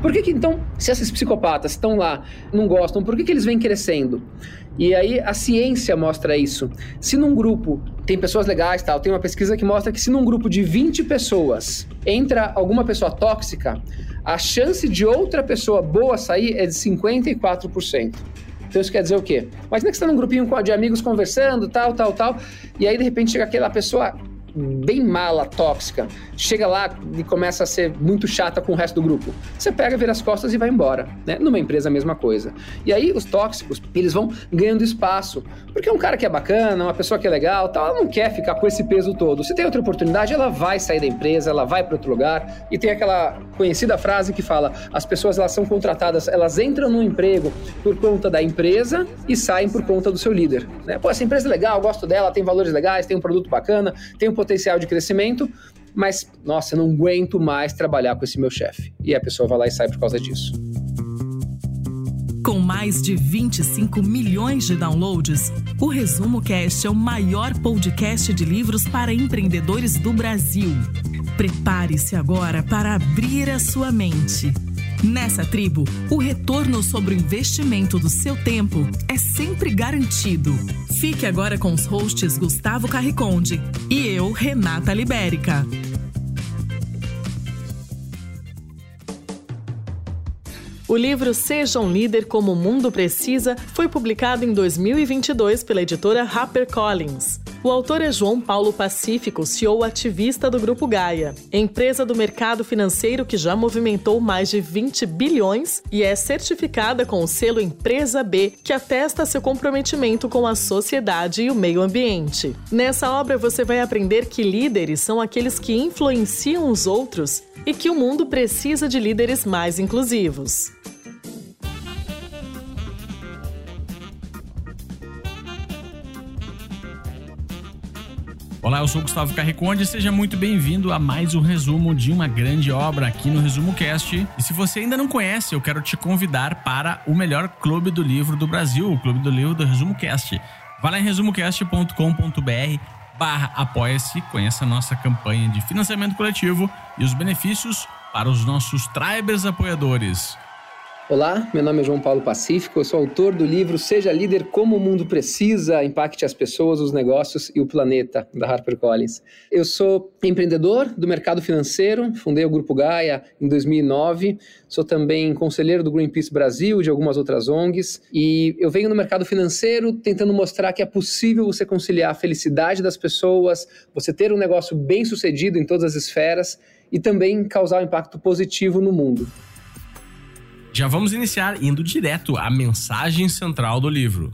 Por que, que então, se esses psicopatas estão lá, não gostam, por que, que eles vêm crescendo? E aí a ciência mostra isso. Se num grupo tem pessoas legais, tal, tem uma pesquisa que mostra que se num grupo de 20 pessoas entra alguma pessoa tóxica, a chance de outra pessoa boa sair é de 54%. Então isso quer dizer o quê? Imagina que você está num grupinho de amigos conversando, tal, tal, tal, e aí de repente chega aquela pessoa bem mala, tóxica, chega lá e começa a ser muito chata com o resto do grupo. Você pega, vira as costas e vai embora. Né? Numa empresa a mesma coisa. E aí os tóxicos, eles vão ganhando espaço. Porque um cara que é bacana, uma pessoa que é legal, tal, ela não quer ficar com esse peso todo. Se tem outra oportunidade, ela vai sair da empresa, ela vai para outro lugar. E tem aquela conhecida frase que fala: as pessoas elas são contratadas, elas entram no emprego por conta da empresa e saem por conta do seu líder. Né? Pô, essa empresa é legal, gosto dela, tem valores legais, tem um produto bacana, tem um potencial de crescimento, mas, nossa, não aguento mais trabalhar com esse meu chefe. E a pessoa vai lá e sai por causa disso. Com mais de 25 milhões de downloads, o Resumo Cast é o maior podcast de livros para empreendedores do Brasil. Prepare-se agora para abrir a sua mente. Nessa tribo, o retorno sobre o investimento do seu tempo é sempre garantido. Fique agora com os hosts Gustavo Carriconde e eu, Renata Libérica. O livro Seja um Líder como o Mundo Precisa foi publicado em 2022 pela editora HarperCollins. O autor é João Paulo Pacífico, CEO ativista do Grupo Gaia, empresa do mercado financeiro que já movimentou mais de 20 bilhões e é certificada com o selo Empresa B, que atesta seu comprometimento com a sociedade e o meio ambiente. Nessa obra você vai aprender que líderes são aqueles que influenciam os outros e que o mundo precisa de líderes mais inclusivos. Olá, eu sou Gustavo Carriconde e seja muito bem-vindo a mais um resumo de uma grande obra aqui no Resumo Cast. E se você ainda não conhece, eu quero te convidar para o melhor clube do livro do Brasil, o Clube do Livro do Resumo Cast. Vá lá em resumocast.com.br barra apoia-se, conheça a nossa campanha de financiamento coletivo e os benefícios para os nossos tribers apoiadores. Olá, meu nome é João Paulo Pacífico, eu sou autor do livro Seja Líder Como o Mundo Precisa, Impacte as Pessoas, os Negócios e o Planeta, da HarperCollins. Eu sou empreendedor do mercado financeiro, fundei o Grupo Gaia em 2009, sou também conselheiro do Greenpeace Brasil e de algumas outras ONGs, e eu venho no mercado financeiro tentando mostrar que é possível você conciliar a felicidade das pessoas, você ter um negócio bem sucedido em todas as esferas e também causar um impacto positivo no mundo. Já vamos iniciar indo direto à mensagem central do livro.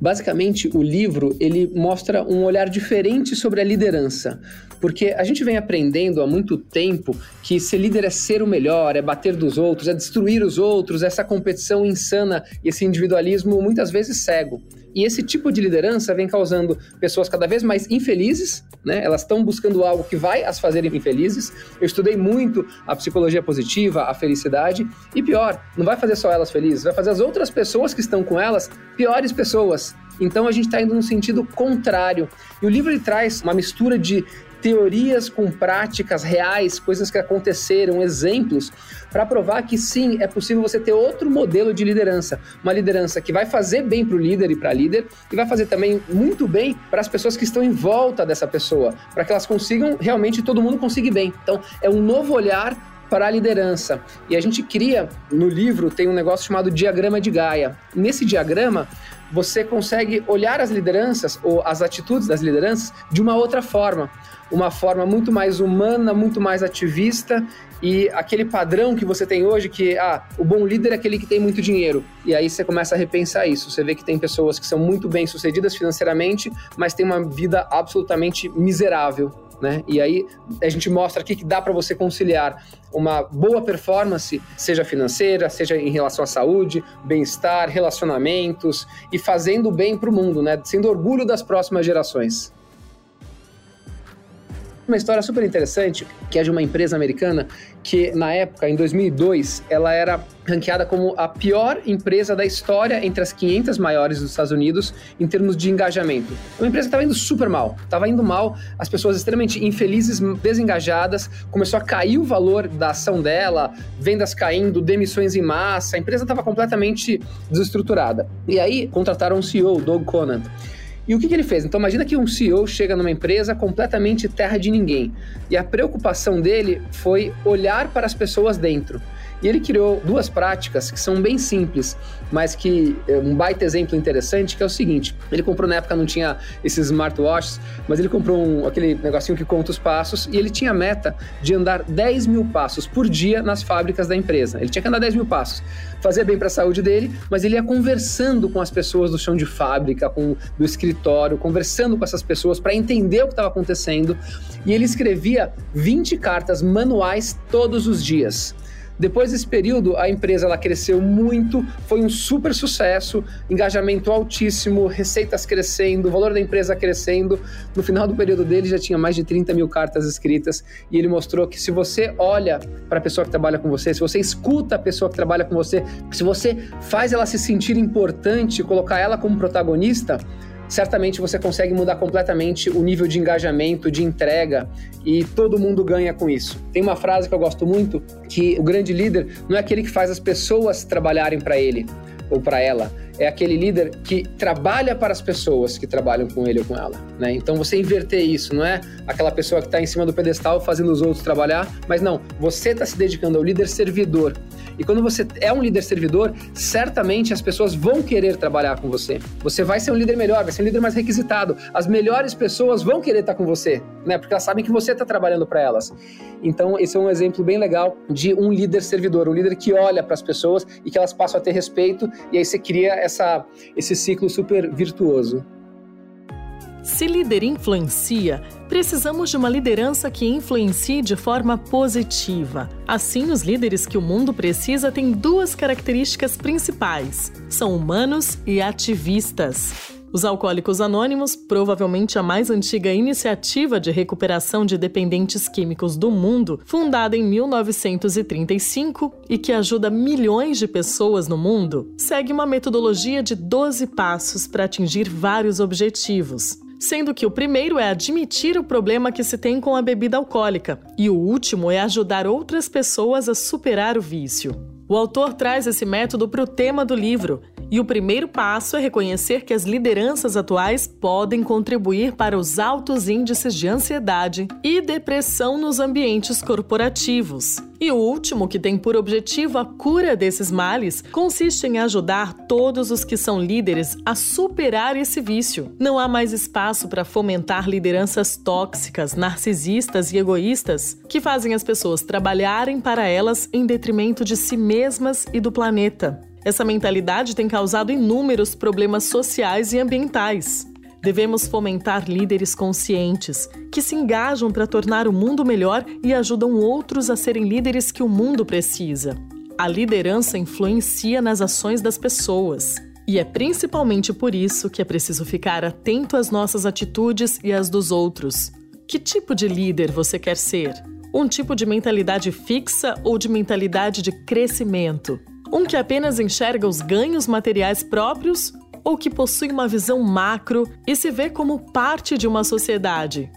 Basicamente, o livro ele mostra um olhar diferente sobre a liderança, porque a gente vem aprendendo há muito tempo que ser líder é ser o melhor, é bater dos outros, é destruir os outros, essa competição insana e esse individualismo muitas vezes cego. E esse tipo de liderança vem causando pessoas cada vez mais infelizes, né? Elas estão buscando algo que vai as fazer infelizes. Eu estudei muito a psicologia positiva, a felicidade, e pior, não vai fazer só elas felizes, vai fazer as outras pessoas que estão com elas piores pessoas. Então a gente está indo no sentido contrário. E o livro ele traz uma mistura de teorias com práticas reais, coisas que aconteceram, exemplos, para provar que sim, é possível você ter outro modelo de liderança. Uma liderança que vai fazer bem para o líder e para a líder, e vai fazer também muito bem para as pessoas que estão em volta dessa pessoa, para que elas consigam realmente todo mundo conseguir bem. Então, é um novo olhar para a liderança. E a gente cria, no livro, tem um negócio chamado diagrama de Gaia. Nesse diagrama, você consegue olhar as lideranças ou as atitudes das lideranças de uma outra forma uma forma muito mais humana, muito mais ativista e aquele padrão que você tem hoje que ah, o bom líder é aquele que tem muito dinheiro. E aí você começa a repensar isso. Você vê que tem pessoas que são muito bem sucedidas financeiramente, mas têm uma vida absolutamente miserável. Né? E aí a gente mostra aqui que dá para você conciliar uma boa performance, seja financeira, seja em relação à saúde, bem-estar, relacionamentos e fazendo bem para o mundo, né? Sendo orgulho das próximas gerações. Uma história super interessante, que é de uma empresa americana que, na época, em 2002, ela era ranqueada como a pior empresa da história entre as 500 maiores dos Estados Unidos em termos de engajamento. Uma empresa que estava indo super mal, estava indo mal, as pessoas extremamente infelizes, desengajadas, começou a cair o valor da ação dela, vendas caindo, demissões em massa, a empresa estava completamente desestruturada. E aí contrataram um CEO, Doug Conant. E o que, que, ele fez? Então imagina que um CEO chega numa empresa completamente terra de ninguém. E a preocupação dele foi olhar para as pessoas dentro. E ele criou duas práticas que são bem simples, mas que é um baita exemplo interessante, que é o seguinte: ele comprou na época não tinha esses smartwatches, mas ele comprou um, aquele negocinho que conta os passos e ele tinha a meta de andar 10 mil passos por dia nas fábricas da empresa. Ele tinha que andar 10 mil passos. Fazia bem para a saúde dele, mas ele ia conversando com as pessoas do chão de fábrica, com do escritório, conversando com essas pessoas para entender o que estava acontecendo. E ele escrevia 20 cartas manuais todos os dias. Depois desse período, a empresa ela cresceu muito, foi um super sucesso, engajamento altíssimo, receitas crescendo, o valor da empresa crescendo. No final do período dele já tinha mais de 30 mil cartas escritas e ele mostrou que se você olha para a pessoa que trabalha com você, se você escuta a pessoa que trabalha com você, se você faz ela se sentir importante, colocar ela como protagonista, certamente você consegue mudar completamente o nível de engajamento, de entrega e todo mundo ganha com isso. Tem uma frase que eu gosto muito que o grande líder não é aquele que faz as pessoas trabalharem para ele ou para ela, é aquele líder que trabalha para as pessoas que trabalham com ele ou com ela. Né? Então você inverter isso, não é aquela pessoa que está em cima do pedestal fazendo os outros trabalhar, mas não, você está se dedicando ao líder servidor. E quando você é um líder servidor, certamente as pessoas vão querer trabalhar com você. Você vai ser um líder melhor, vai ser um líder mais requisitado. As melhores pessoas vão querer estar com você, né? Porque elas sabem que você está trabalhando para elas. Então, esse é um exemplo bem legal de um líder servidor, um líder que olha para as pessoas e que elas passam a ter respeito, e aí você cria essa, esse ciclo super virtuoso. Se líder influencia, precisamos de uma liderança que influencie de forma positiva. Assim, os líderes que o mundo precisa têm duas características principais: são humanos e ativistas. Os Alcoólicos Anônimos, provavelmente a mais antiga iniciativa de recuperação de dependentes químicos do mundo, fundada em 1935 e que ajuda milhões de pessoas no mundo, segue uma metodologia de 12 passos para atingir vários objetivos sendo que o primeiro é admitir o problema que se tem com a bebida alcoólica e o último é ajudar outras pessoas a superar o vício. O autor traz esse método para o tema do livro, e o primeiro passo é reconhecer que as lideranças atuais podem contribuir para os altos índices de ansiedade e depressão nos ambientes corporativos. E o último, que tem por objetivo a cura desses males, consiste em ajudar todos os que são líderes a superar esse vício. Não há mais espaço para fomentar lideranças tóxicas, narcisistas e egoístas que fazem as pessoas trabalharem para elas em detrimento de si mesmas e do planeta. Essa mentalidade tem causado inúmeros problemas sociais e ambientais. Devemos fomentar líderes conscientes, que se engajam para tornar o mundo melhor e ajudam outros a serem líderes que o mundo precisa. A liderança influencia nas ações das pessoas. E é principalmente por isso que é preciso ficar atento às nossas atitudes e às dos outros. Que tipo de líder você quer ser? Um tipo de mentalidade fixa ou de mentalidade de crescimento? Um que apenas enxerga os ganhos materiais próprios ou que possui uma visão macro e se vê como parte de uma sociedade.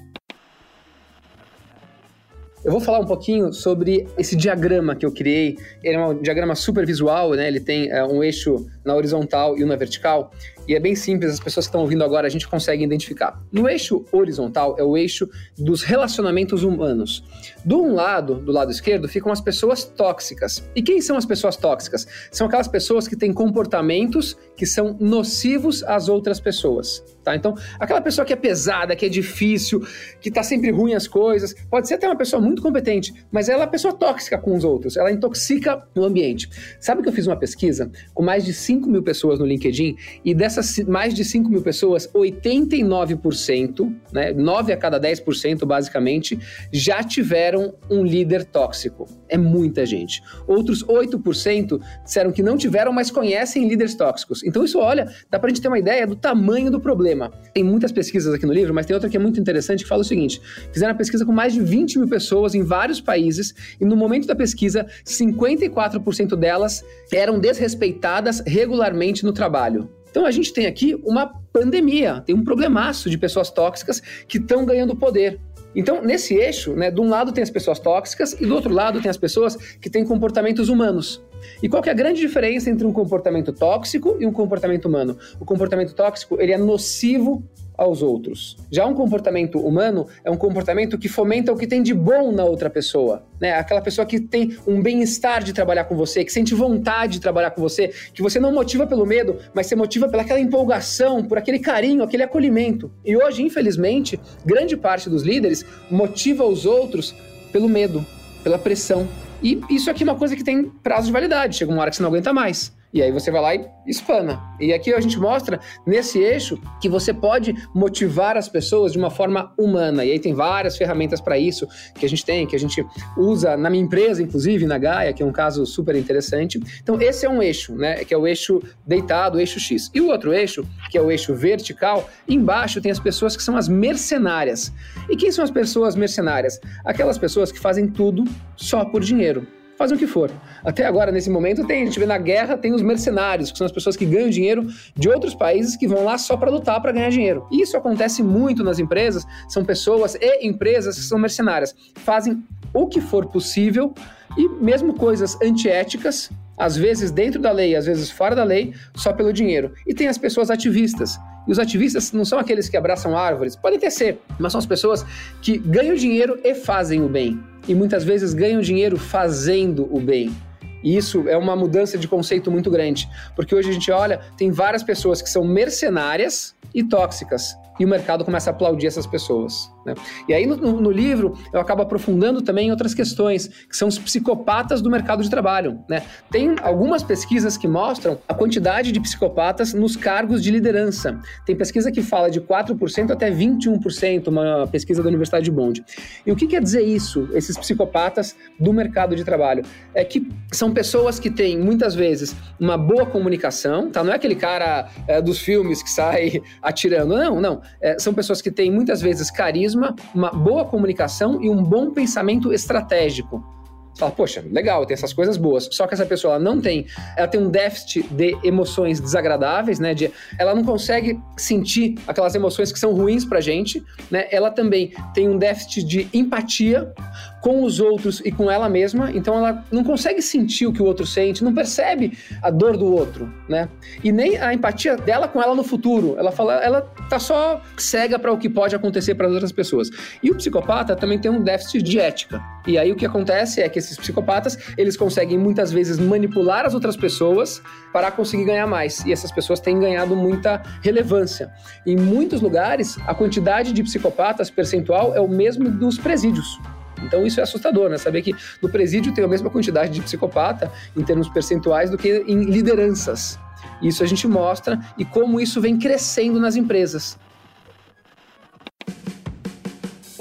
Eu vou falar um pouquinho sobre esse diagrama que eu criei. Ele é um diagrama super visual, né? Ele tem é, um eixo na horizontal e um na vertical. E é bem simples, as pessoas que estão ouvindo agora a gente consegue identificar. No eixo horizontal é o eixo dos relacionamentos humanos. Do um lado, do lado esquerdo, ficam as pessoas tóxicas. E quem são as pessoas tóxicas? São aquelas pessoas que têm comportamentos que são nocivos às outras pessoas. Tá? Então, aquela pessoa que é pesada, que é difícil, que tá sempre ruim as coisas, pode ser até uma pessoa muito competente, mas ela é uma pessoa tóxica com os outros, ela intoxica o ambiente. Sabe que eu fiz uma pesquisa com mais de 5 mil pessoas no LinkedIn e dessas dessas mais de 5 mil pessoas, 89%, né, 9 a cada 10% basicamente, já tiveram um líder tóxico. É muita gente. Outros 8% disseram que não tiveram, mas conhecem líderes tóxicos. Então isso, olha, dá pra gente ter uma ideia do tamanho do problema. Tem muitas pesquisas aqui no livro, mas tem outra que é muito interessante que fala o seguinte: fizeram uma pesquisa com mais de 20 mil pessoas em vários países e no momento da pesquisa, 54% delas eram desrespeitadas regularmente no trabalho. Então a gente tem aqui uma pandemia, tem um problemaço de pessoas tóxicas que estão ganhando poder. Então, nesse eixo, né, de um lado tem as pessoas tóxicas e do outro lado tem as pessoas que têm comportamentos humanos. E qual que é a grande diferença entre um comportamento tóxico e um comportamento humano? O comportamento tóxico, ele é nocivo aos outros. Já um comportamento humano é um comportamento que fomenta o que tem de bom na outra pessoa, né? Aquela pessoa que tem um bem-estar de trabalhar com você, que sente vontade de trabalhar com você, que você não motiva pelo medo, mas você motiva pelaquela empolgação, por aquele carinho, aquele acolhimento. E hoje, infelizmente, grande parte dos líderes motiva os outros pelo medo, pela pressão. E isso aqui é uma coisa que tem prazo de validade, chega uma hora que você não aguenta mais. E aí você vai lá e espana. E aqui a gente mostra nesse eixo que você pode motivar as pessoas de uma forma humana. E aí tem várias ferramentas para isso que a gente tem, que a gente usa na minha empresa, inclusive na Gaia, que é um caso super interessante. Então esse é um eixo, né, que é o eixo deitado, o eixo X. E o outro eixo, que é o eixo vertical, embaixo tem as pessoas que são as mercenárias. E quem são as pessoas mercenárias? Aquelas pessoas que fazem tudo só por dinheiro fazem o que for. Até agora, nesse momento, tem, a gente vê na guerra, tem os mercenários, que são as pessoas que ganham dinheiro de outros países que vão lá só para lutar para ganhar dinheiro. E isso acontece muito nas empresas, são pessoas e empresas que são mercenárias, fazem o que for possível e mesmo coisas antiéticas, às vezes dentro da lei, às vezes fora da lei, só pelo dinheiro. E tem as pessoas ativistas. E os ativistas não são aqueles que abraçam árvores, podem até ser, mas são as pessoas que ganham dinheiro e fazem o bem e muitas vezes ganham dinheiro fazendo o bem. E isso é uma mudança de conceito muito grande, porque hoje a gente olha, tem várias pessoas que são mercenárias e tóxicas e o mercado começa a aplaudir essas pessoas. Né? E aí no, no, livro eu acabo aprofundando também outras questões, que são os psicopatas do mercado de trabalho. Né? Tem algumas pesquisas que mostram a quantidade de psicopatas nos cargos de liderança. Tem pesquisa que fala de 4% até 21%, uma pesquisa da Universidade de Bond. E o que quer dizer isso, esses psicopatas do mercado de trabalho? É que são pessoas que têm, muitas vezes, uma boa comunicação, tá? Não é aquele cara é, dos filmes que sai atirando, não, não é, são pessoas que têm muitas vezes carisma, uma boa comunicação e um bom pensamento estratégico. Fala, poxa, legal, tem essas coisas boas. Só que essa pessoa ela não tem, ela tem um déficit de emoções desagradáveis, né? De, ela não consegue sentir aquelas emoções que são ruins pra gente, né? Ela também tem um déficit de empatia com os outros e com ela mesma, então ela não consegue sentir o que o outro sente, não percebe a dor do outro, né? E nem a empatia dela com ela no futuro. Ela fala, ela tá só cega para o que pode acontecer para outras pessoas. E o psicopata também tem um déficit de ética. E aí o que acontece é que esses psicopatas, eles conseguem muitas vezes manipular as outras pessoas para conseguir ganhar mais. E essas pessoas têm ganhado muita relevância. Em muitos lugares, a quantidade de psicopatas percentual é o mesmo dos presídios. Então isso é assustador, né? Saber que no presídio tem a mesma quantidade de psicopata em termos percentuais do que em lideranças. Isso a gente mostra e como isso vem crescendo nas empresas.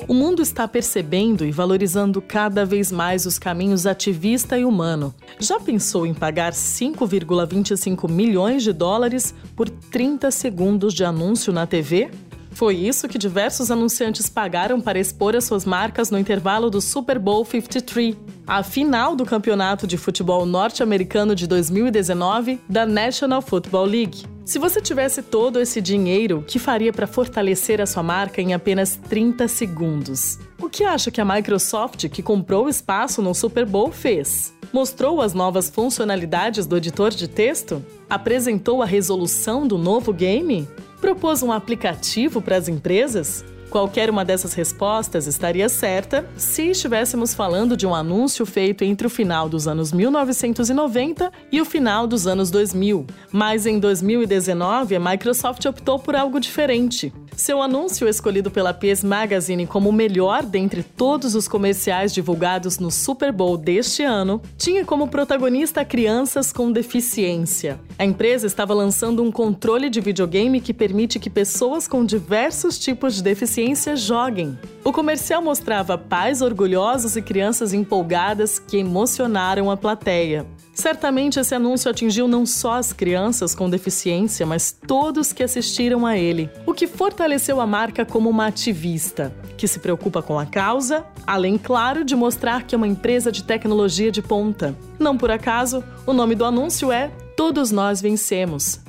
O mundo está percebendo e valorizando cada vez mais os caminhos ativista e humano. Já pensou em pagar 5,25 milhões de dólares por 30 segundos de anúncio na TV? Foi isso que diversos anunciantes pagaram para expor as suas marcas no intervalo do Super Bowl 53, a final do campeonato de futebol norte-americano de 2019 da National Football League. Se você tivesse todo esse dinheiro, o que faria para fortalecer a sua marca em apenas 30 segundos? O que acha que a Microsoft, que comprou o espaço no Super Bowl, fez? Mostrou as novas funcionalidades do editor de texto? Apresentou a resolução do novo game? Propôs um aplicativo para as empresas? Qualquer uma dessas respostas estaria certa se estivéssemos falando de um anúncio feito entre o final dos anos 1990 e o final dos anos 2000. Mas em 2019, a Microsoft optou por algo diferente. Seu anúncio, escolhido pela PS Magazine como o melhor dentre todos os comerciais divulgados no Super Bowl deste ano, tinha como protagonista crianças com deficiência. A empresa estava lançando um controle de videogame que permite que pessoas com diversos tipos de deficiência joguem. O comercial mostrava pais orgulhosos e crianças empolgadas que emocionaram a plateia. Certamente esse anúncio atingiu não só as crianças com deficiência, mas todos que assistiram a ele, o que fortaleceu a marca como uma ativista, que se preocupa com a causa, além, claro, de mostrar que é uma empresa de tecnologia de ponta. Não por acaso, o nome do anúncio é Todos Nós Vencemos.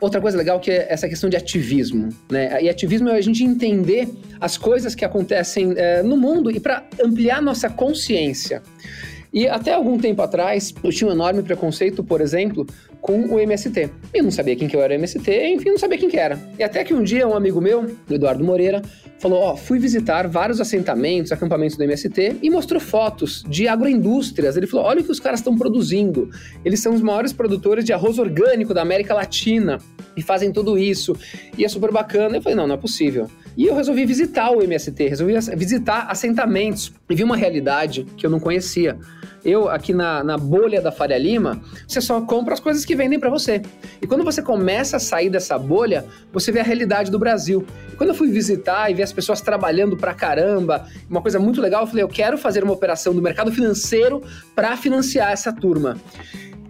Outra coisa legal que é essa questão de ativismo, né? E ativismo é a gente entender as coisas que acontecem é, no mundo e para ampliar nossa consciência. E até algum tempo atrás, eu tinha um enorme preconceito, por exemplo, com o MST. Eu não sabia quem que eu era o MST, enfim, não sabia quem que era. E até que um dia um amigo meu, Eduardo Moreira, falou: Ó, oh, fui visitar vários assentamentos, acampamentos do MST e mostrou fotos de agroindústrias. Ele falou: olha o que os caras estão produzindo. Eles são os maiores produtores de arroz orgânico da América Latina e fazem tudo isso. E é super bacana. Eu falei: não, não é possível. E eu resolvi visitar o MST, resolvi visitar assentamentos e vi uma realidade que eu não conhecia. Eu, aqui na, na bolha da Faria Lima, você só compra as coisas que vendem para você. E quando você começa a sair dessa bolha, você vê a realidade do Brasil. E quando eu fui visitar e ver as pessoas trabalhando pra caramba, uma coisa muito legal, eu falei, eu quero fazer uma operação do mercado financeiro para financiar essa turma.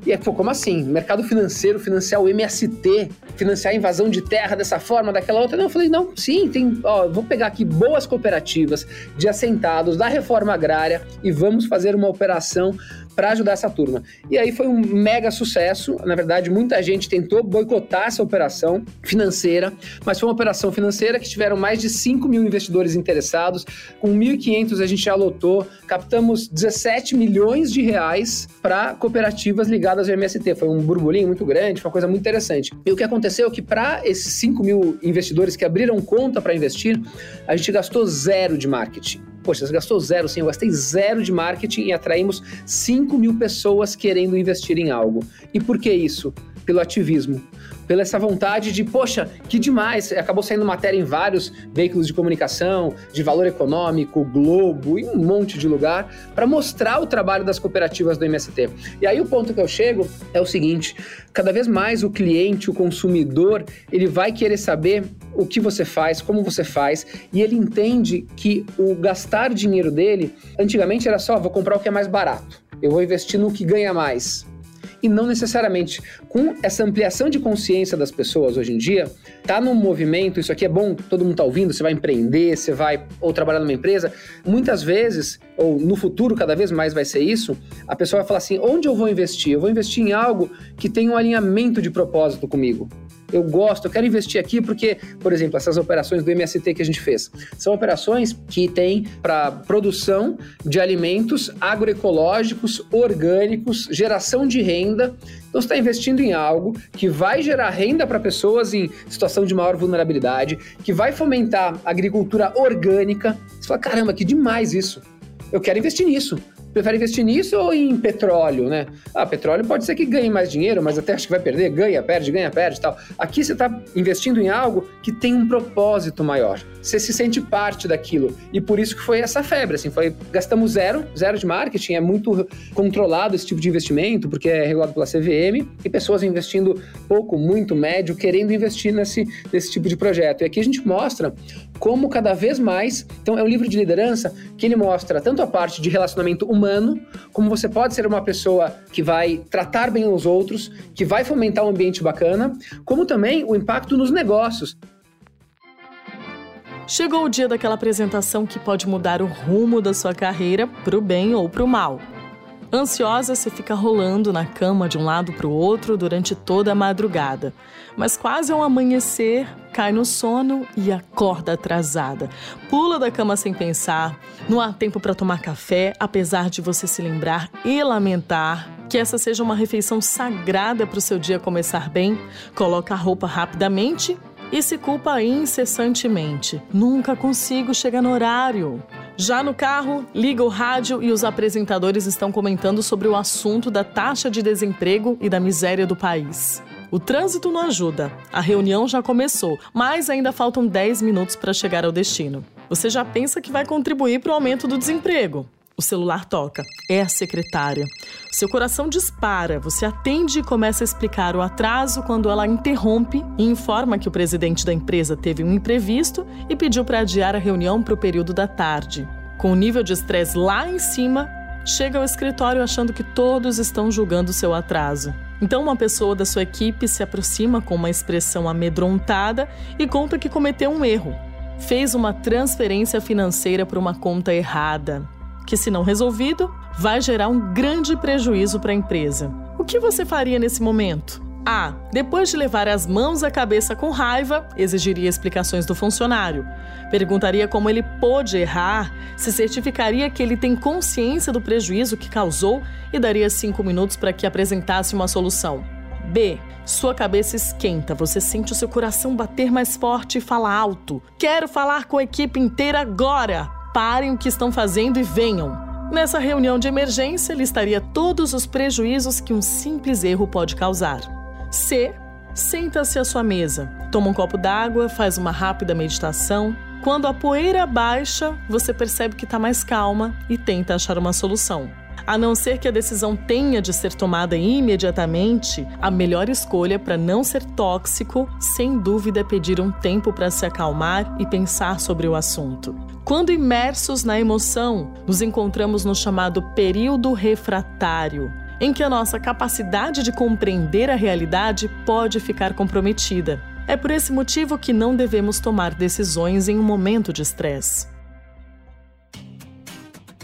E é, pô, como assim? Mercado financeiro, financiar o MST, financiar a invasão de terra dessa forma, daquela outra? Não, eu falei, não, sim, tem, ó, vou pegar aqui boas cooperativas de assentados da reforma agrária e vamos fazer uma operação para ajudar essa turma. E aí foi um mega sucesso. Na verdade, muita gente tentou boicotar essa operação financeira, mas foi uma operação financeira que tiveram mais de 5 mil investidores interessados. Com 1.500 a gente já lotou, captamos 17 milhões de reais para cooperativas ligadas ao MST. Foi um burburinho muito grande, foi uma coisa muito interessante. E o que aconteceu é que para esses 5 mil investidores que abriram conta para investir, a gente gastou zero de marketing. Poxa, você gastou zero, sim, eu gastei zero de marketing e atraímos 5 mil pessoas querendo investir em algo. E por que isso? Pelo ativismo pela essa vontade de, poxa, que demais. Acabou saindo matéria em vários veículos de comunicação, de valor econômico, Globo e um monte de lugar, para mostrar o trabalho das cooperativas do MST. E aí o ponto que eu chego é o seguinte: cada vez mais o cliente, o consumidor, ele vai querer saber o que você faz, como você faz, e ele entende que o gastar dinheiro dele, antigamente era só, vou comprar o que é mais barato. Eu vou investir no que ganha mais e não necessariamente. Com essa ampliação de consciência das pessoas hoje em dia, tá num movimento, isso aqui é bom, todo mundo tá ouvindo, você vai empreender, você vai ou trabalhar numa empresa, muitas vezes, ou no futuro cada vez mais vai ser isso, a pessoa vai falar assim: onde eu vou investir? Eu vou investir em algo que tem um alinhamento de propósito comigo eu gosto, eu quero investir aqui porque, por exemplo, essas operações do MST que a gente fez, são operações que têm para produção de alimentos agroecológicos, orgânicos, geração de renda. Então, você está investindo em algo que vai gerar renda para pessoas em situação de maior vulnerabilidade, que vai fomentar agricultura orgânica. Você fala, caramba, que demais isso. Eu quero investir nisso prefere investir nisso ou em petróleo, né? Ah, petróleo pode ser que ganhe mais dinheiro, mas até acho que vai perder, ganha, perde, ganha, perde tal. Aqui você está investindo em algo que tem um propósito maior. Você se sente parte daquilo. E por isso que foi essa febre, assim, foi gastamos zero, zero de marketing, é muito controlado esse tipo de investimento, porque é regulado pela CVM, e pessoas investindo pouco, muito, médio, querendo investir nesse, nesse tipo de projeto. E aqui a gente mostra como cada vez mais, então é um livro de liderança que ele mostra tanto a parte de relacionamento humano como você pode ser uma pessoa que vai tratar bem os outros, que vai fomentar um ambiente bacana, como também o impacto nos negócios. Chegou o dia daquela apresentação que pode mudar o rumo da sua carreira para o bem ou para o mal. Ansiosa, você fica rolando na cama de um lado para o outro durante toda a madrugada. Mas quase ao amanhecer, cai no sono e acorda atrasada. Pula da cama sem pensar, não há tempo para tomar café, apesar de você se lembrar e lamentar que essa seja uma refeição sagrada para o seu dia começar bem. Coloca a roupa rapidamente e se culpa incessantemente. Nunca consigo chegar no horário. Já no carro, liga o rádio e os apresentadores estão comentando sobre o assunto da taxa de desemprego e da miséria do país. O trânsito não ajuda. A reunião já começou, mas ainda faltam 10 minutos para chegar ao destino. Você já pensa que vai contribuir para o aumento do desemprego. O celular toca. É a secretária. Seu coração dispara. Você atende e começa a explicar o atraso quando ela interrompe e informa que o presidente da empresa teve um imprevisto e pediu para adiar a reunião para o período da tarde. Com o nível de estresse lá em cima, chega ao escritório achando que todos estão julgando seu atraso. Então, uma pessoa da sua equipe se aproxima com uma expressão amedrontada e conta que cometeu um erro. Fez uma transferência financeira para uma conta errada que, se não resolvido, vai gerar um grande prejuízo para a empresa. O que você faria nesse momento? A. Depois de levar as mãos à cabeça com raiva, exigiria explicações do funcionário. Perguntaria como ele pôde errar, se certificaria que ele tem consciência do prejuízo que causou e daria cinco minutos para que apresentasse uma solução. B. Sua cabeça esquenta, você sente o seu coração bater mais forte e fala alto. Quero falar com a equipe inteira agora! parem o que estão fazendo e venham. Nessa reunião de emergência, listaria todos os prejuízos que um simples erro pode causar. C. Senta-se à sua mesa, toma um copo d'água, faz uma rápida meditação. Quando a poeira baixa, você percebe que está mais calma e tenta achar uma solução. A não ser que a decisão tenha de ser tomada imediatamente, a melhor escolha para não ser tóxico, sem dúvida, é pedir um tempo para se acalmar e pensar sobre o assunto. Quando imersos na emoção, nos encontramos no chamado período refratário, em que a nossa capacidade de compreender a realidade pode ficar comprometida. É por esse motivo que não devemos tomar decisões em um momento de estresse.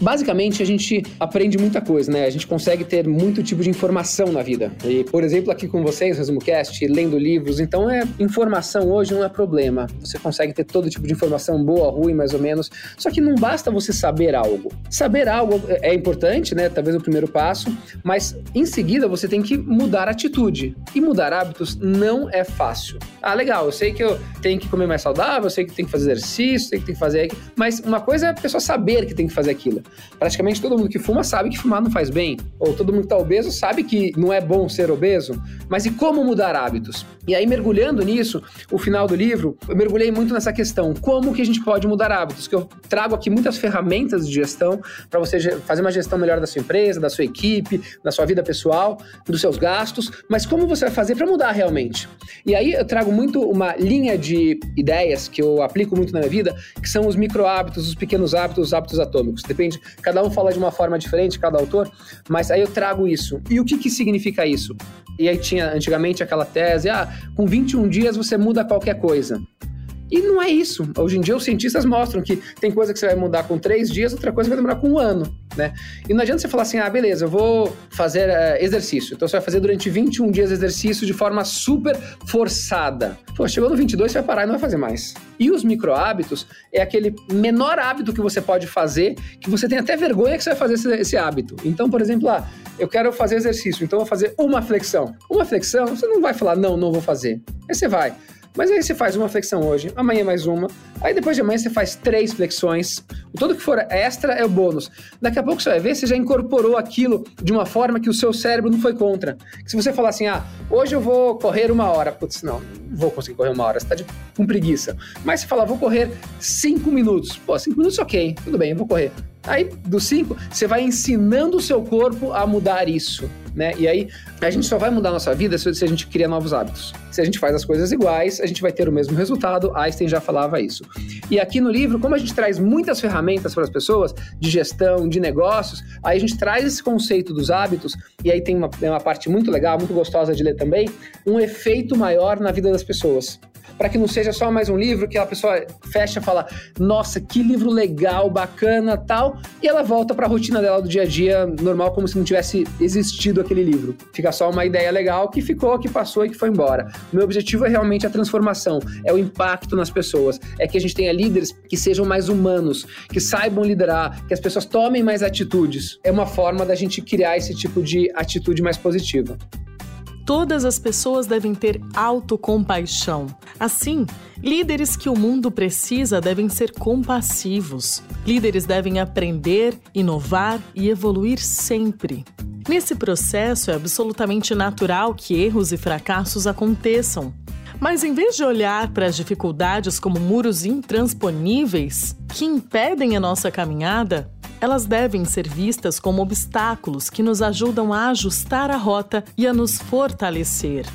Basicamente, a gente aprende muita coisa, né? A gente consegue ter muito tipo de informação na vida. E, por exemplo, aqui com vocês, Resumo Cast, lendo livros, então é informação hoje não é problema. Você consegue ter todo tipo de informação boa, ruim, mais ou menos. Só que não basta você saber algo. Saber algo é importante, né? Talvez o primeiro passo, mas em seguida você tem que mudar atitude. E mudar hábitos não é fácil. Ah, legal, eu sei que eu tenho que comer mais saudável, eu sei que tem que fazer exercício, sei que tem que fazer, mas uma coisa é a pessoa saber que tem que fazer aquilo. Praticamente todo mundo que fuma sabe que fumar não faz bem. Ou todo mundo que está obeso sabe que não é bom ser obeso. Mas e como mudar hábitos? E aí, mergulhando nisso, o final do livro, eu mergulhei muito nessa questão. Como que a gente pode mudar hábitos? Que eu trago aqui muitas ferramentas de gestão para você fazer uma gestão melhor da sua empresa, da sua equipe, da sua vida pessoal, dos seus gastos. Mas como você vai fazer para mudar realmente? E aí eu trago muito uma linha de ideias que eu aplico muito na minha vida, que são os micro hábitos, os pequenos hábitos, os hábitos atômicos. Depende Cada um fala de uma forma diferente, cada autor, mas aí eu trago isso. E o que, que significa isso? E aí tinha antigamente aquela tese, ah, com 21 dias você muda qualquer coisa. E não é isso. Hoje em dia os cientistas mostram que tem coisa que você vai mudar com três dias, outra coisa vai demorar com um ano, né? E não adianta você falar assim, ah, beleza, eu vou fazer uh, exercício. Então você vai fazer durante 21 dias exercício de forma super forçada. Pô, chegou no 22 você vai parar e não vai fazer mais. E os micro hábitos é aquele menor hábito que você pode fazer, que você tem até vergonha que você vai fazer esse, esse hábito. Então, por exemplo, ah, eu quero fazer exercício, então vou fazer uma flexão. Uma flexão, você não vai falar, não, não vou fazer. Aí você vai. Mas aí você faz uma flexão hoje, amanhã mais uma, aí depois de amanhã você faz três flexões. O todo que for extra é o bônus. Daqui a pouco você vai ver, você já incorporou aquilo de uma forma que o seu cérebro não foi contra. Se você falar assim, ah, hoje eu vou correr uma hora, putz, não, não vou conseguir correr uma hora, você tá de, com preguiça. Mas você fala, vou correr cinco minutos. Pô, cinco minutos ok, tudo bem, eu vou correr. Aí, dos cinco, você vai ensinando o seu corpo a mudar isso né? E aí a gente só vai mudar a nossa vida se a gente cria novos hábitos. Se a gente faz as coisas iguais, a gente vai ter o mesmo resultado. Einstein já falava isso. E aqui no livro, como a gente traz muitas ferramentas para as pessoas de gestão, de negócios, aí a gente traz esse conceito dos hábitos e aí tem uma, tem uma parte muito legal, muito gostosa de ler também, um efeito maior na vida das pessoas para que não seja só mais um livro que a pessoa fecha e fala: "Nossa, que livro legal, bacana", tal, e ela volta para a rotina dela do dia a dia normal como se não tivesse existido aquele livro. Fica só uma ideia legal que ficou, que passou e que foi embora. Meu objetivo é realmente a transformação, é o impacto nas pessoas, é que a gente tenha líderes que sejam mais humanos, que saibam liderar, que as pessoas tomem mais atitudes. É uma forma da gente criar esse tipo de atitude mais positiva. Todas as pessoas devem ter autocompaixão. Assim, líderes que o mundo precisa devem ser compassivos. Líderes devem aprender, inovar e evoluir sempre. Nesse processo, é absolutamente natural que erros e fracassos aconteçam. Mas em vez de olhar para as dificuldades como muros intransponíveis que impedem a nossa caminhada, elas devem ser vistas como obstáculos que nos ajudam a ajustar a rota e a nos fortalecer.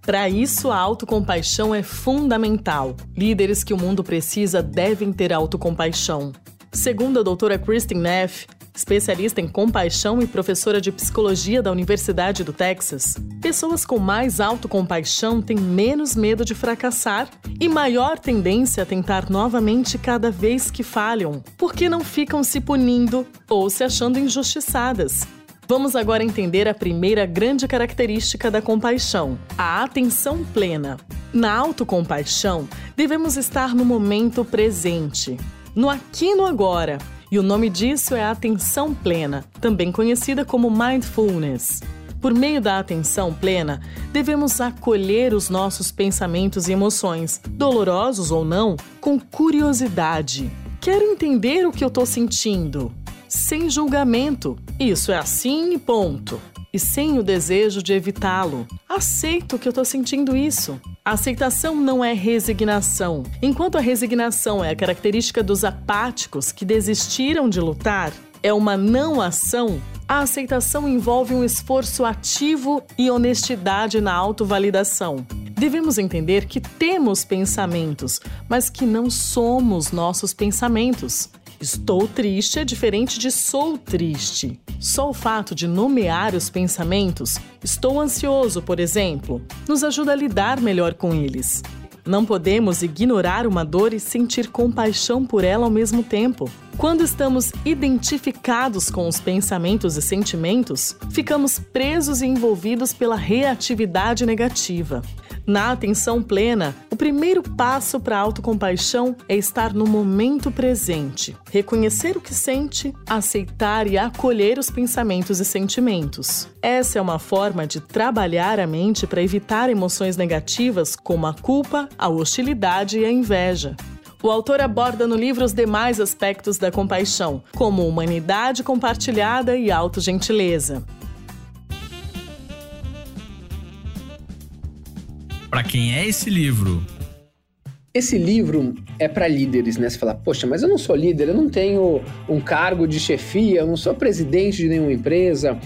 Para isso, a autocompaixão é fundamental. Líderes que o mundo precisa devem ter autocompaixão. Segundo a doutora Kristen Neff, especialista em compaixão e professora de psicologia da Universidade do Texas, pessoas com mais autocompaixão têm menos medo de fracassar e maior tendência a tentar novamente cada vez que falham, porque não ficam se punindo ou se achando injustiçadas. Vamos agora entender a primeira grande característica da compaixão, a atenção plena. Na autocompaixão, devemos estar no momento presente, no aqui no agora, e o nome disso é atenção plena, também conhecida como mindfulness. Por meio da atenção plena, devemos acolher os nossos pensamentos e emoções, dolorosos ou não, com curiosidade. Quero entender o que eu estou sentindo, sem julgamento. Isso é assim e ponto. E sem o desejo de evitá-lo. Aceito que eu estou sentindo isso. A aceitação não é resignação. Enquanto a resignação é a característica dos apáticos que desistiram de lutar, é uma não ação, a aceitação envolve um esforço ativo e honestidade na autovalidação. Devemos entender que temos pensamentos, mas que não somos nossos pensamentos. Estou triste é diferente de sou triste. Só o fato de nomear os pensamentos, estou ansioso, por exemplo, nos ajuda a lidar melhor com eles. Não podemos ignorar uma dor e sentir compaixão por ela ao mesmo tempo. Quando estamos identificados com os pensamentos e sentimentos, ficamos presos e envolvidos pela reatividade negativa. Na atenção plena, o primeiro passo para a autocompaixão é estar no momento presente, reconhecer o que sente, aceitar e acolher os pensamentos e sentimentos. Essa é uma forma de trabalhar a mente para evitar emoções negativas como a culpa, a hostilidade e a inveja. O autor aborda no livro os demais aspectos da compaixão, como humanidade compartilhada e autogentileza. Para quem é esse livro? Esse livro é para líderes, né? Você fala, poxa, mas eu não sou líder, eu não tenho um cargo de chefia, eu não sou presidente de nenhuma empresa.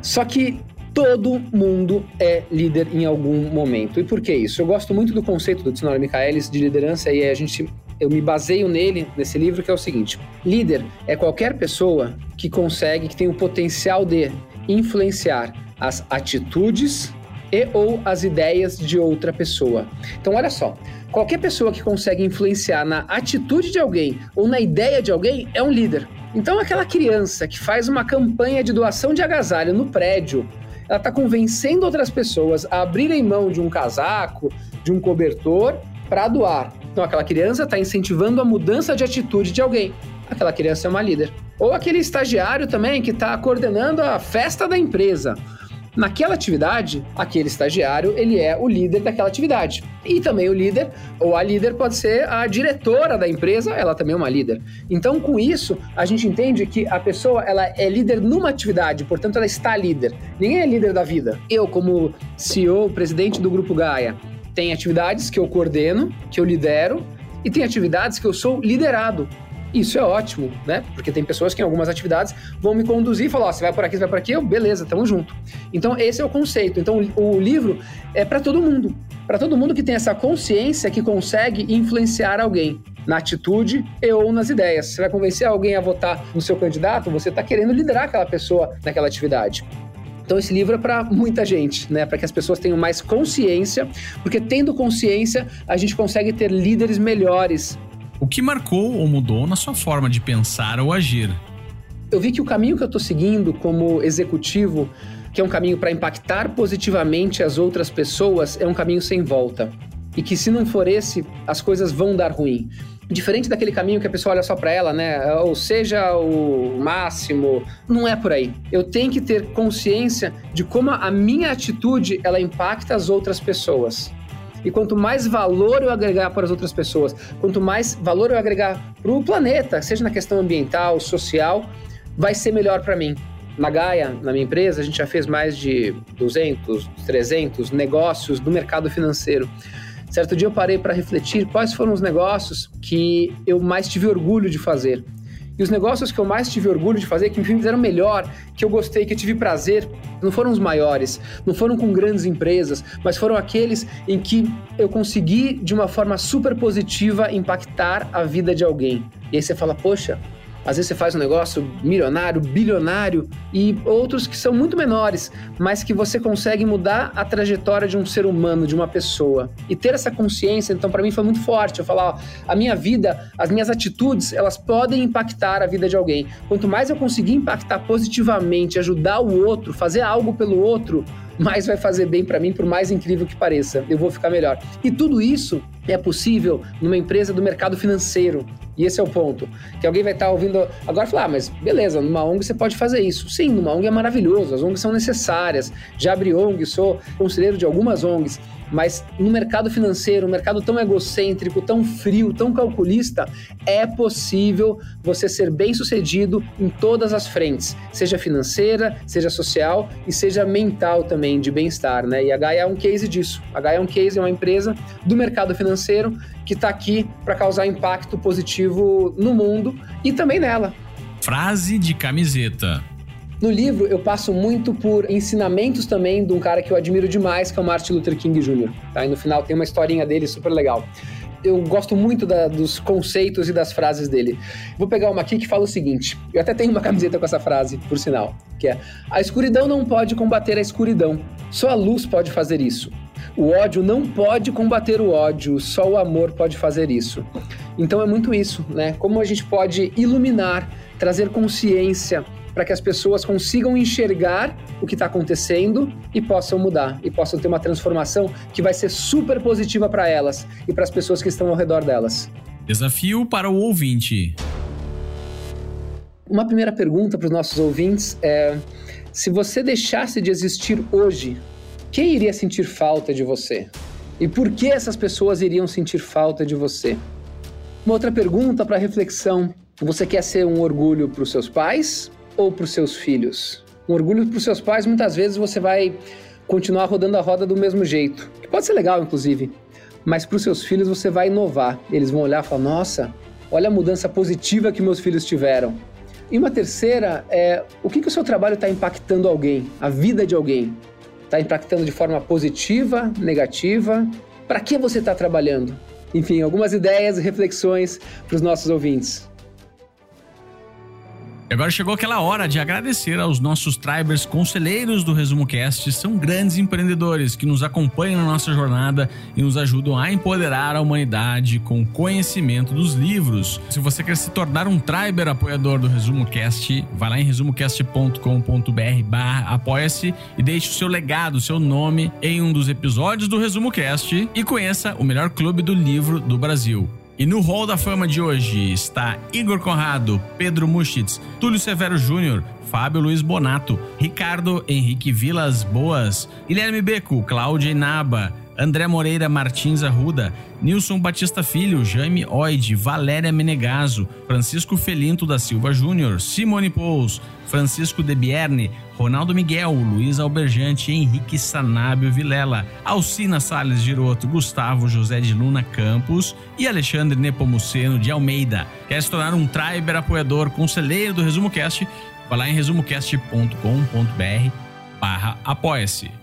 Só que todo mundo é líder em algum momento. E por que isso? Eu gosto muito do conceito do Tsunori Michaelis de liderança e a gente eu me baseio nele, nesse livro, que é o seguinte: líder é qualquer pessoa que consegue, que tem o potencial de influenciar as atitudes e ou as ideias de outra pessoa. Então, olha só, qualquer pessoa que consegue influenciar na atitude de alguém ou na ideia de alguém é um líder. Então, aquela criança que faz uma campanha de doação de agasalho no prédio, ela está convencendo outras pessoas a abrirem mão de um casaco, de um cobertor, para doar. Então, aquela criança está incentivando a mudança de atitude de alguém. Aquela criança é uma líder. Ou aquele estagiário também que está coordenando a festa da empresa Naquela atividade, aquele estagiário, ele é o líder daquela atividade. E também o líder, ou a líder pode ser a diretora da empresa, ela também é uma líder. Então, com isso, a gente entende que a pessoa, ela é líder numa atividade, portanto, ela está líder. Ninguém é líder da vida. Eu, como CEO, presidente do Grupo Gaia, tem atividades que eu coordeno, que eu lidero, e tem atividades que eu sou liderado. Isso é ótimo, né? Porque tem pessoas que em algumas atividades vão me conduzir e falar: oh, você vai por aqui, você vai por aqui, eu, beleza, tamo junto. Então, esse é o conceito. Então, o livro é para todo mundo. Para todo mundo que tem essa consciência que consegue influenciar alguém na atitude e ou nas ideias. Você vai convencer alguém a votar no seu candidato, você está querendo liderar aquela pessoa naquela atividade. Então esse livro é para muita gente, né? Para que as pessoas tenham mais consciência, porque tendo consciência a gente consegue ter líderes melhores o que marcou ou mudou na sua forma de pensar ou agir? Eu vi que o caminho que eu estou seguindo como executivo, que é um caminho para impactar positivamente as outras pessoas, é um caminho sem volta. e que se não for esse, as coisas vão dar ruim. Diferente daquele caminho que a pessoa olha só para ela, né? Ou seja, o máximo, não é por aí. Eu tenho que ter consciência de como a minha atitude ela impacta as outras pessoas. E quanto mais valor eu agregar para as outras pessoas, quanto mais valor eu agregar para o planeta, seja na questão ambiental, social, vai ser melhor para mim. Na Gaia, na minha empresa, a gente já fez mais de 200, 300 negócios do mercado financeiro. Certo dia eu parei para refletir quais foram os negócios que eu mais tive orgulho de fazer. E os negócios que eu mais tive orgulho de fazer, que me fizeram melhor, que eu gostei, que eu tive prazer, não foram os maiores, não foram com grandes empresas, mas foram aqueles em que eu consegui, de uma forma super positiva, impactar a vida de alguém. E aí você fala, poxa, às vezes você faz um negócio milionário, bilionário e outros que são muito menores, mas que você consegue mudar a trajetória de um ser humano, de uma pessoa. E ter essa consciência, então, para mim foi muito forte. Eu falar, ó, a minha vida, as minhas atitudes, elas podem impactar a vida de alguém. Quanto mais eu conseguir impactar positivamente, ajudar o outro, fazer algo pelo outro, mais vai fazer bem para mim, por mais incrível que pareça. Eu vou ficar melhor. E tudo isso é possível numa empresa do mercado financeiro. E esse é o ponto. Que alguém vai estar tá ouvindo agora falar, ah, mas beleza, numa ONG você pode fazer isso. Sim, numa ONG é maravilhoso, as ONGs são necessárias. Já abri ONG, sou conselheiro de algumas ONGs. Mas no mercado financeiro, um mercado tão egocêntrico, tão frio, tão calculista, é possível você ser bem sucedido em todas as frentes, seja financeira, seja social e seja mental também, de bem-estar. Né? E a Gaia é um case disso. A Gaia é um case, é uma empresa do mercado financeiro que está aqui para causar impacto positivo no mundo e também nela. Frase de camiseta. No livro, eu passo muito por ensinamentos também de um cara que eu admiro demais, que é o Martin Luther King Jr. Tá? E no final tem uma historinha dele super legal. Eu gosto muito da, dos conceitos e das frases dele. Vou pegar uma aqui que fala o seguinte: eu até tenho uma camiseta com essa frase, por sinal, que é: A escuridão não pode combater a escuridão, só a luz pode fazer isso. O ódio não pode combater o ódio, só o amor pode fazer isso. Então é muito isso, né? Como a gente pode iluminar, trazer consciência para que as pessoas consigam enxergar o que está acontecendo e possam mudar e possam ter uma transformação que vai ser super positiva para elas e para as pessoas que estão ao redor delas. Desafio para o ouvinte. Uma primeira pergunta para os nossos ouvintes é: se você deixasse de existir hoje, quem iria sentir falta de você? E por que essas pessoas iriam sentir falta de você? Uma outra pergunta para reflexão: você quer ser um orgulho para os seus pais ou para os seus filhos? Um orgulho para os seus pais, muitas vezes você vai continuar rodando a roda do mesmo jeito, que pode ser legal, inclusive, mas para os seus filhos você vai inovar. Eles vão olhar e falar: nossa, olha a mudança positiva que meus filhos tiveram. E uma terceira é o que, que o seu trabalho está impactando alguém, a vida de alguém. Está impactando de forma positiva, negativa? Para que você está trabalhando? Enfim, algumas ideias e reflexões para os nossos ouvintes. E agora chegou aquela hora de agradecer aos nossos tribers conselheiros do Resumo Cast. São grandes empreendedores que nos acompanham na nossa jornada e nos ajudam a empoderar a humanidade com conhecimento dos livros. Se você quer se tornar um triber apoiador do Resumo Cast, vai lá em resumocast.com.br barra apoia-se e deixe o seu legado, o seu nome em um dos episódios do Resumo Cast e conheça o melhor clube do livro do Brasil. E no Hall da Fama de hoje está Igor Conrado, Pedro Muschitz, Túlio Severo Júnior, Fábio Luiz Bonato, Ricardo Henrique Vilas Boas, Guilherme Beco, Cláudia Inaba, André Moreira Martins Arruda, Nilson Batista Filho, Jaime Oide, Valéria Menegaso, Francisco Felinto da Silva Júnior, Simone Pous, Francisco De Bierne, Ronaldo Miguel, Luiz Alberjante, Henrique Sanábio Vilela, Alcina Sales Giroto, Gustavo José de Luna Campos e Alexandre Nepomuceno de Almeida. Quer se tornar um Triber apoiador, conselheiro do Resumo Cast? Vá lá em resumocast.com.br barra apoia-se.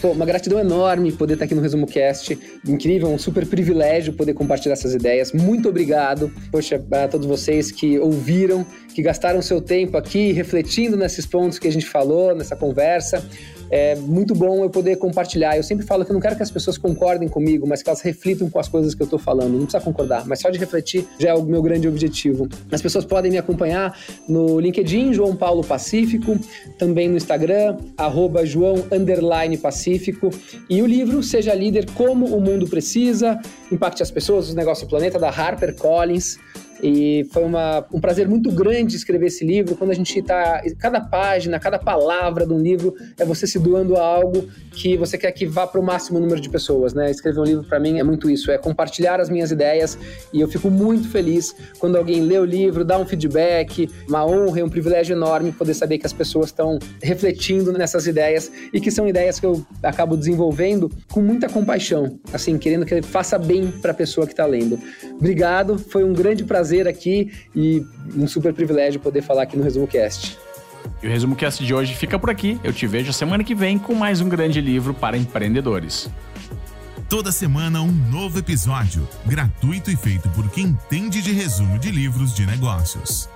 Pô, uma gratidão enorme poder estar aqui no Resumo Cast. Incrível, um super privilégio poder compartilhar essas ideias. Muito obrigado, poxa, a todos vocês que ouviram, que gastaram seu tempo aqui refletindo nesses pontos que a gente falou, nessa conversa. É muito bom eu poder compartilhar. Eu sempre falo que eu não quero que as pessoas concordem comigo, mas que elas reflitam com as coisas que eu estou falando. Não precisa concordar, mas só de refletir já é o meu grande objetivo. As pessoas podem me acompanhar no LinkedIn, João Paulo Pacífico, também no Instagram, arroba João Pacífico. E o livro Seja Líder Como o Mundo Precisa, Impacte as Pessoas, os Negócios do Planeta, da Harper Collins. E foi uma, um prazer muito grande escrever esse livro. Quando a gente está. Cada página, cada palavra de um livro é você se doando a algo que você quer que vá para o máximo número de pessoas, né? Escrever um livro para mim é muito isso, é compartilhar as minhas ideias e eu fico muito feliz quando alguém lê o livro, dá um feedback, uma honra e um privilégio enorme poder saber que as pessoas estão refletindo nessas ideias e que são ideias que eu acabo desenvolvendo com muita compaixão, assim, querendo que faça bem para a pessoa que está lendo. Obrigado, foi um grande prazer prazer aqui e um super privilégio poder falar aqui no Resumo Cast. E o Resumo Cast de hoje fica por aqui. Eu te vejo semana que vem com mais um grande livro para empreendedores. Toda semana um novo episódio, gratuito e feito por quem entende de resumo de livros de negócios.